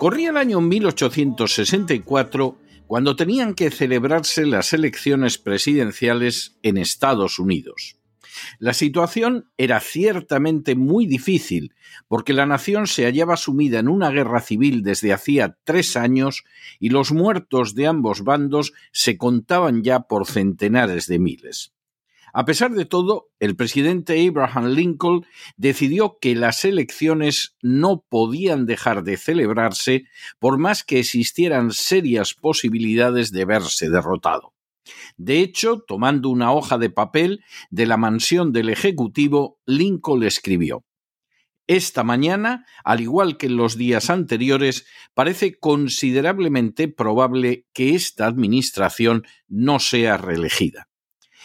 Corría el año 1864 cuando tenían que celebrarse las elecciones presidenciales en Estados Unidos. La situación era ciertamente muy difícil, porque la nación se hallaba sumida en una guerra civil desde hacía tres años y los muertos de ambos bandos se contaban ya por centenares de miles. A pesar de todo, el presidente Abraham Lincoln decidió que las elecciones no podían dejar de celebrarse por más que existieran serias posibilidades de verse derrotado. De hecho, tomando una hoja de papel de la mansión del Ejecutivo, Lincoln escribió esta mañana, al igual que en los días anteriores, parece considerablemente probable que esta administración no sea reelegida.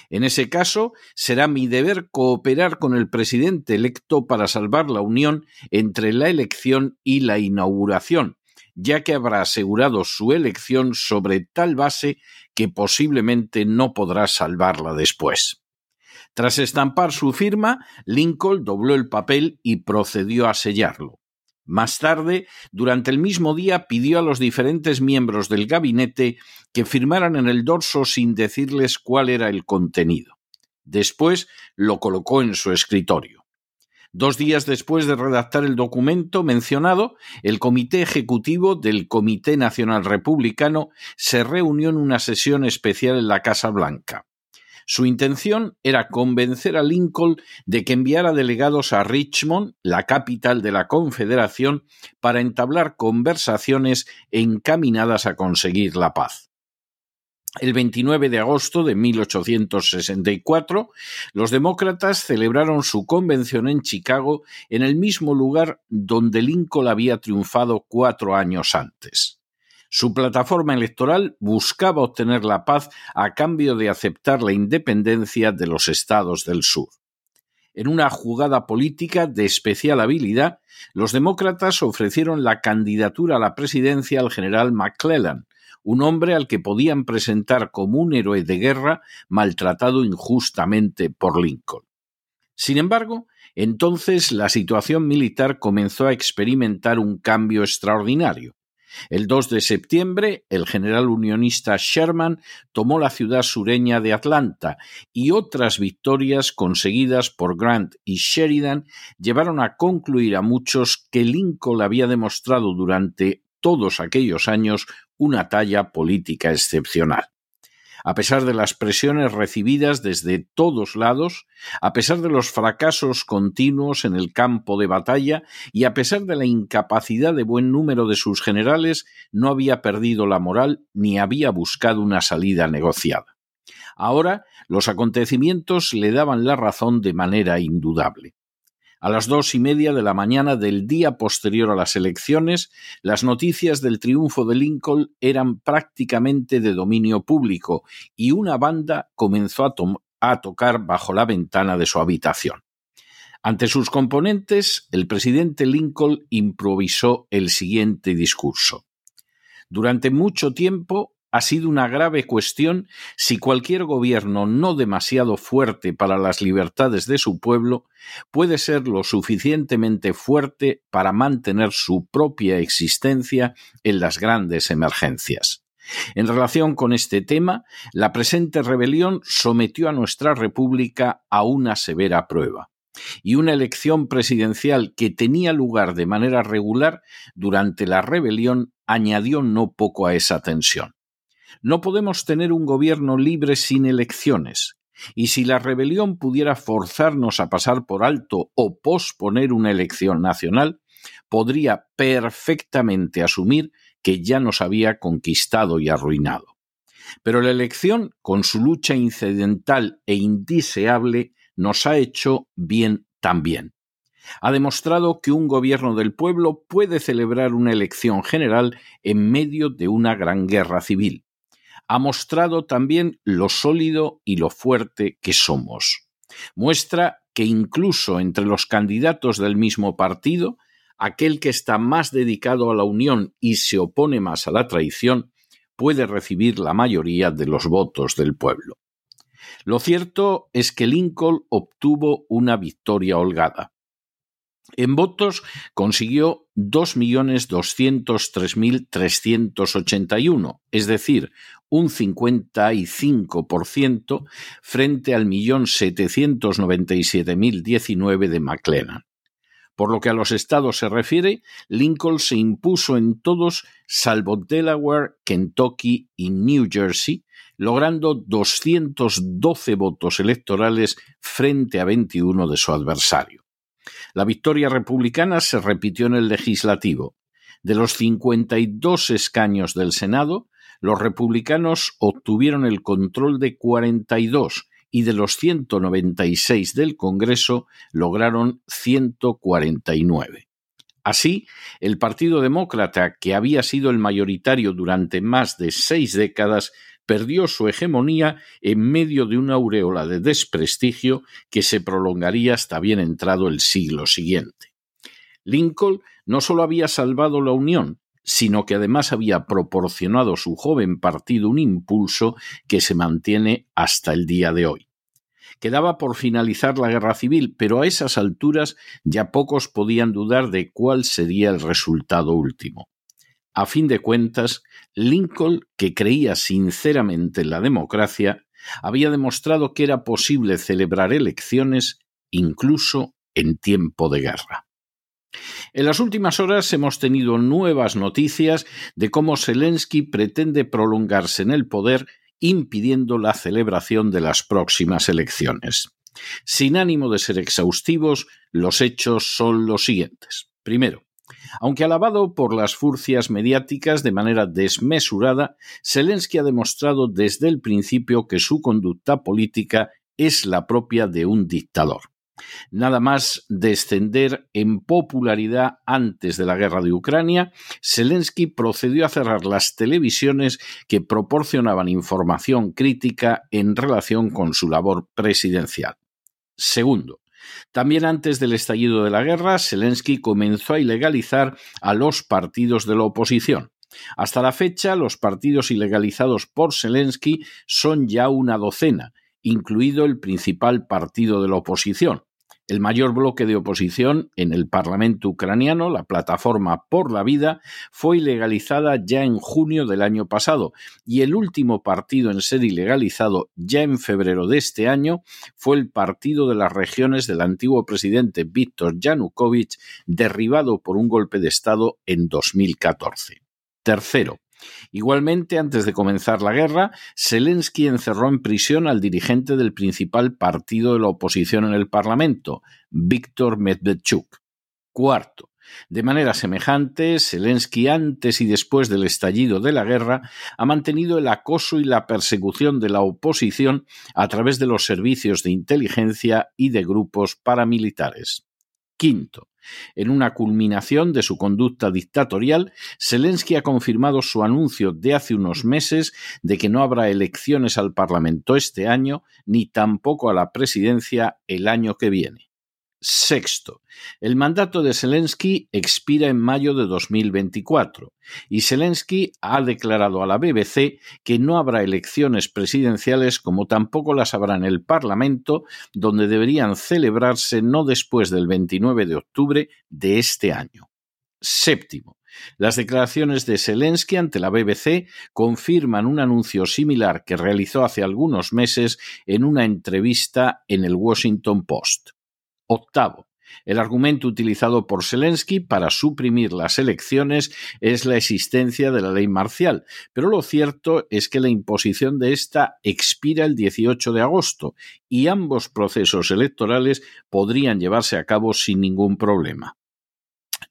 En ese caso, será mi deber cooperar con el presidente electo para salvar la unión entre la elección y la inauguración, ya que habrá asegurado su elección sobre tal base que posiblemente no podrá salvarla después. Tras estampar su firma, Lincoln dobló el papel y procedió a sellarlo. Más tarde, durante el mismo día, pidió a los diferentes miembros del gabinete que firmaran en el dorso sin decirles cuál era el contenido. Después lo colocó en su escritorio. Dos días después de redactar el documento mencionado, el Comité Ejecutivo del Comité Nacional Republicano se reunió en una sesión especial en la Casa Blanca. Su intención era convencer a Lincoln de que enviara delegados a Richmond, la capital de la Confederación, para entablar conversaciones encaminadas a conseguir la paz. El 29 de agosto de 1864, los demócratas celebraron su convención en Chicago en el mismo lugar donde Lincoln había triunfado cuatro años antes. Su plataforma electoral buscaba obtener la paz a cambio de aceptar la independencia de los estados del sur. En una jugada política de especial habilidad, los demócratas ofrecieron la candidatura a la presidencia al general McClellan, un hombre al que podían presentar como un héroe de guerra maltratado injustamente por Lincoln. Sin embargo, entonces la situación militar comenzó a experimentar un cambio extraordinario. El 2 de septiembre, el general unionista Sherman tomó la ciudad sureña de Atlanta y otras victorias conseguidas por Grant y Sheridan llevaron a concluir a muchos que Lincoln había demostrado durante todos aquellos años una talla política excepcional. A pesar de las presiones recibidas desde todos lados, a pesar de los fracasos continuos en el campo de batalla y a pesar de la incapacidad de buen número de sus generales, no había perdido la moral ni había buscado una salida negociada. Ahora los acontecimientos le daban la razón de manera indudable. A las dos y media de la mañana del día posterior a las elecciones, las noticias del triunfo de Lincoln eran prácticamente de dominio público y una banda comenzó a, a tocar bajo la ventana de su habitación. Ante sus componentes, el presidente Lincoln improvisó el siguiente discurso. Durante mucho tiempo ha sido una grave cuestión si cualquier gobierno no demasiado fuerte para las libertades de su pueblo puede ser lo suficientemente fuerte para mantener su propia existencia en las grandes emergencias. En relación con este tema, la presente rebelión sometió a nuestra República a una severa prueba y una elección presidencial que tenía lugar de manera regular durante la rebelión añadió no poco a esa tensión. No podemos tener un gobierno libre sin elecciones, y si la rebelión pudiera forzarnos a pasar por alto o posponer una elección nacional, podría perfectamente asumir que ya nos había conquistado y arruinado. Pero la elección, con su lucha incidental e indeseable, nos ha hecho bien también. Ha demostrado que un gobierno del pueblo puede celebrar una elección general en medio de una gran guerra civil ha mostrado también lo sólido y lo fuerte que somos. Muestra que incluso entre los candidatos del mismo partido, aquel que está más dedicado a la unión y se opone más a la traición, puede recibir la mayoría de los votos del pueblo. Lo cierto es que Lincoln obtuvo una victoria holgada. En votos consiguió 2.203.381, es decir, un 55% frente al 1.797.019 de McLennan. Por lo que a los estados se refiere, Lincoln se impuso en todos salvo Delaware, Kentucky y New Jersey, logrando 212 votos electorales frente a 21 de su adversario. La victoria republicana se repitió en el legislativo. De los 52 escaños del Senado, los republicanos obtuvieron el control de 42 y de los 196 del Congreso lograron 149. Así, el Partido Demócrata, que había sido el mayoritario durante más de seis décadas, perdió su hegemonía en medio de una aureola de desprestigio que se prolongaría hasta bien entrado el siglo siguiente. Lincoln no solo había salvado la Unión, sino que además había proporcionado a su joven partido un impulso que se mantiene hasta el día de hoy. Quedaba por finalizar la guerra civil, pero a esas alturas ya pocos podían dudar de cuál sería el resultado último. A fin de cuentas, Lincoln, que creía sinceramente en la democracia, había demostrado que era posible celebrar elecciones incluso en tiempo de guerra. En las últimas horas hemos tenido nuevas noticias de cómo Zelensky pretende prolongarse en el poder impidiendo la celebración de las próximas elecciones. Sin ánimo de ser exhaustivos, los hechos son los siguientes. Primero, aunque alabado por las furcias mediáticas de manera desmesurada, Zelensky ha demostrado desde el principio que su conducta política es la propia de un dictador. Nada más descender en popularidad antes de la guerra de Ucrania, Zelensky procedió a cerrar las televisiones que proporcionaban información crítica en relación con su labor presidencial. Segundo, también antes del estallido de la guerra, Zelensky comenzó a ilegalizar a los partidos de la oposición. Hasta la fecha, los partidos ilegalizados por Zelensky son ya una docena, incluido el principal partido de la oposición, el mayor bloque de oposición en el Parlamento ucraniano, la Plataforma por la Vida, fue ilegalizada ya en junio del año pasado y el último partido en ser ilegalizado ya en febrero de este año fue el Partido de las Regiones del antiguo presidente Víctor Yanukovych, derribado por un golpe de Estado en 2014. Tercero, Igualmente, antes de comenzar la guerra, Zelensky encerró en prisión al dirigente del principal partido de la oposición en el Parlamento, Víctor Medvedchuk. Cuarto, de manera semejante, Zelensky antes y después del estallido de la guerra ha mantenido el acoso y la persecución de la oposición a través de los servicios de inteligencia y de grupos paramilitares. Quinto, en una culminación de su conducta dictatorial, Zelensky ha confirmado su anuncio de hace unos meses de que no habrá elecciones al Parlamento este año ni tampoco a la presidencia el año que viene. Sexto, el mandato de Zelensky expira en mayo de 2024 y Zelensky ha declarado a la BBC que no habrá elecciones presidenciales como tampoco las habrá en el Parlamento, donde deberían celebrarse no después del 29 de octubre de este año. Séptimo, las declaraciones de Zelensky ante la BBC confirman un anuncio similar que realizó hace algunos meses en una entrevista en el Washington Post. Octavo, el argumento utilizado por Zelensky para suprimir las elecciones es la existencia de la ley marcial, pero lo cierto es que la imposición de esta expira el 18 de agosto y ambos procesos electorales podrían llevarse a cabo sin ningún problema.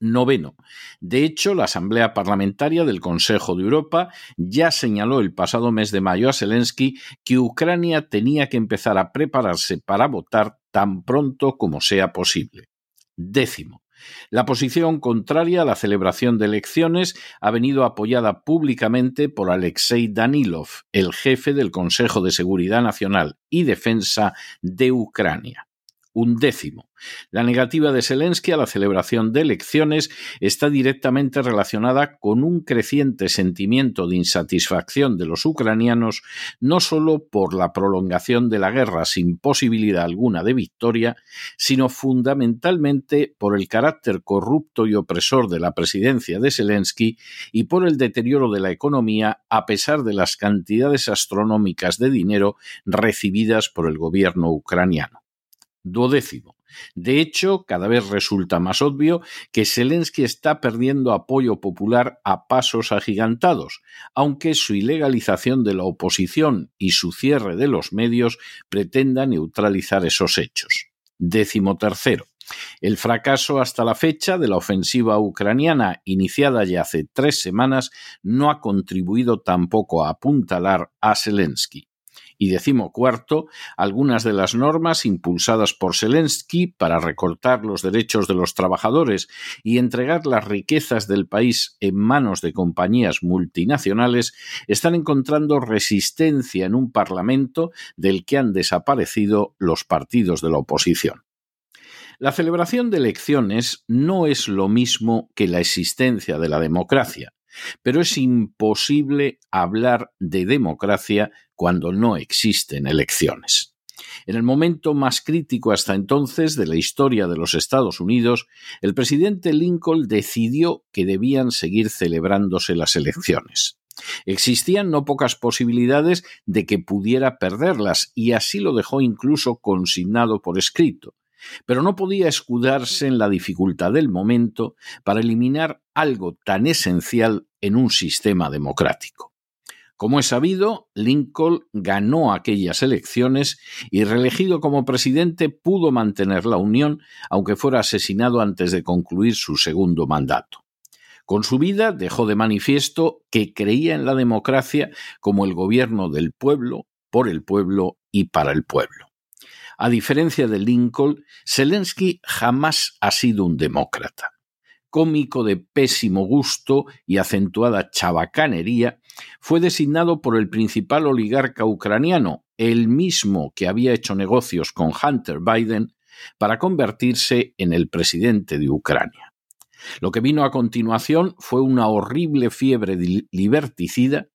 Noveno. De hecho, la Asamblea Parlamentaria del Consejo de Europa ya señaló el pasado mes de mayo a Zelensky que Ucrania tenía que empezar a prepararse para votar tan pronto como sea posible. Décimo. La posición contraria a la celebración de elecciones ha venido apoyada públicamente por Alexei Danilov, el jefe del Consejo de Seguridad Nacional y Defensa de Ucrania un décimo. La negativa de Zelensky a la celebración de elecciones está directamente relacionada con un creciente sentimiento de insatisfacción de los ucranianos, no solo por la prolongación de la guerra sin posibilidad alguna de victoria, sino fundamentalmente por el carácter corrupto y opresor de la presidencia de Zelensky y por el deterioro de la economía a pesar de las cantidades astronómicas de dinero recibidas por el gobierno ucraniano duodécimo. De hecho, cada vez resulta más obvio que Zelensky está perdiendo apoyo popular a pasos agigantados, aunque su ilegalización de la oposición y su cierre de los medios pretenda neutralizar esos hechos. Décimo tercero. El fracaso hasta la fecha de la ofensiva ucraniana iniciada ya hace tres semanas no ha contribuido tampoco a apuntalar a Zelensky. Y decimocuarto, algunas de las normas impulsadas por Zelensky para recortar los derechos de los trabajadores y entregar las riquezas del país en manos de compañías multinacionales están encontrando resistencia en un Parlamento del que han desaparecido los partidos de la oposición. La celebración de elecciones no es lo mismo que la existencia de la democracia, pero es imposible hablar de democracia cuando no existen elecciones. En el momento más crítico hasta entonces de la historia de los Estados Unidos, el presidente Lincoln decidió que debían seguir celebrándose las elecciones. Existían no pocas posibilidades de que pudiera perderlas y así lo dejó incluso consignado por escrito. pero no podía escudarse en la dificultad del momento para eliminar algo tan esencial en un sistema democrático. Como es sabido, Lincoln ganó aquellas elecciones y reelegido como presidente pudo mantener la Unión, aunque fuera asesinado antes de concluir su segundo mandato. Con su vida dejó de manifiesto que creía en la democracia como el gobierno del pueblo, por el pueblo y para el pueblo. A diferencia de Lincoln, Zelensky jamás ha sido un demócrata. Cómico de pésimo gusto y acentuada chabacanería, fue designado por el principal oligarca ucraniano, el mismo que había hecho negocios con Hunter Biden, para convertirse en el presidente de Ucrania. Lo que vino a continuación fue una horrible fiebre liberticida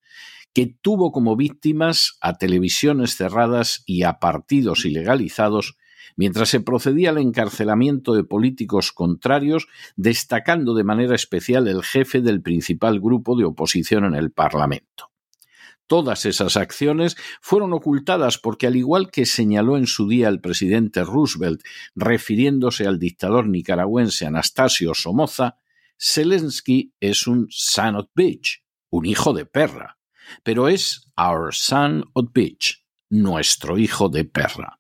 que tuvo como víctimas a televisiones cerradas y a partidos ilegalizados mientras se procedía al encarcelamiento de políticos contrarios, destacando de manera especial el jefe del principal grupo de oposición en el Parlamento. Todas esas acciones fueron ocultadas porque, al igual que señaló en su día el presidente Roosevelt, refiriéndose al dictador nicaragüense Anastasio Somoza, Zelensky es un son of bitch, un hijo de perra, pero es our son of bitch, nuestro hijo de perra.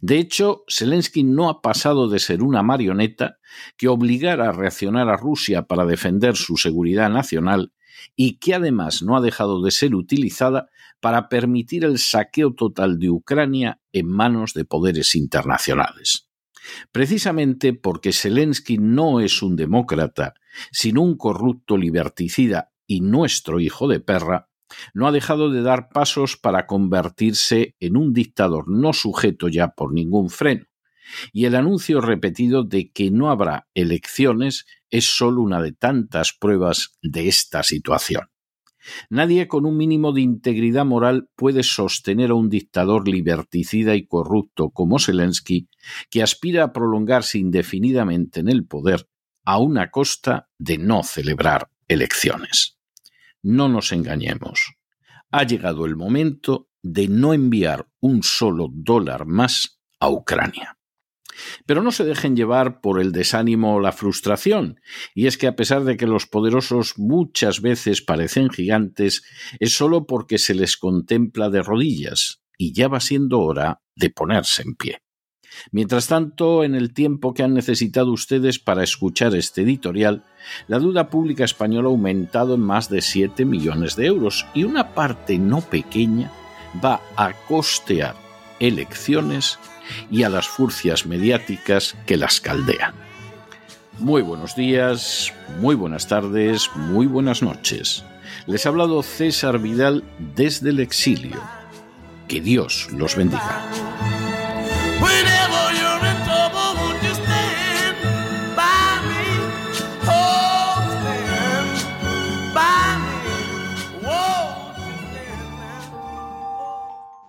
De hecho, Zelensky no ha pasado de ser una marioneta que obligara a reaccionar a Rusia para defender su seguridad nacional y que además no ha dejado de ser utilizada para permitir el saqueo total de Ucrania en manos de poderes internacionales. Precisamente porque Zelensky no es un demócrata, sino un corrupto liberticida y nuestro hijo de perra, no ha dejado de dar pasos para convertirse en un dictador no sujeto ya por ningún freno, y el anuncio repetido de que no habrá elecciones es solo una de tantas pruebas de esta situación. Nadie con un mínimo de integridad moral puede sostener a un dictador liberticida y corrupto como Zelensky, que aspira a prolongarse indefinidamente en el poder a una costa de no celebrar elecciones. No nos engañemos. Ha llegado el momento de no enviar un solo dólar más a Ucrania. Pero no se dejen llevar por el desánimo o la frustración, y es que a pesar de que los poderosos muchas veces parecen gigantes, es solo porque se les contempla de rodillas, y ya va siendo hora de ponerse en pie. Mientras tanto, en el tiempo que han necesitado ustedes para escuchar este editorial, la deuda pública española ha aumentado en más de 7 millones de euros y una parte no pequeña va a costear elecciones y a las furcias mediáticas que las caldean. Muy buenos días, muy buenas tardes, muy buenas noches. Les ha hablado César Vidal desde el exilio. Que Dios los bendiga.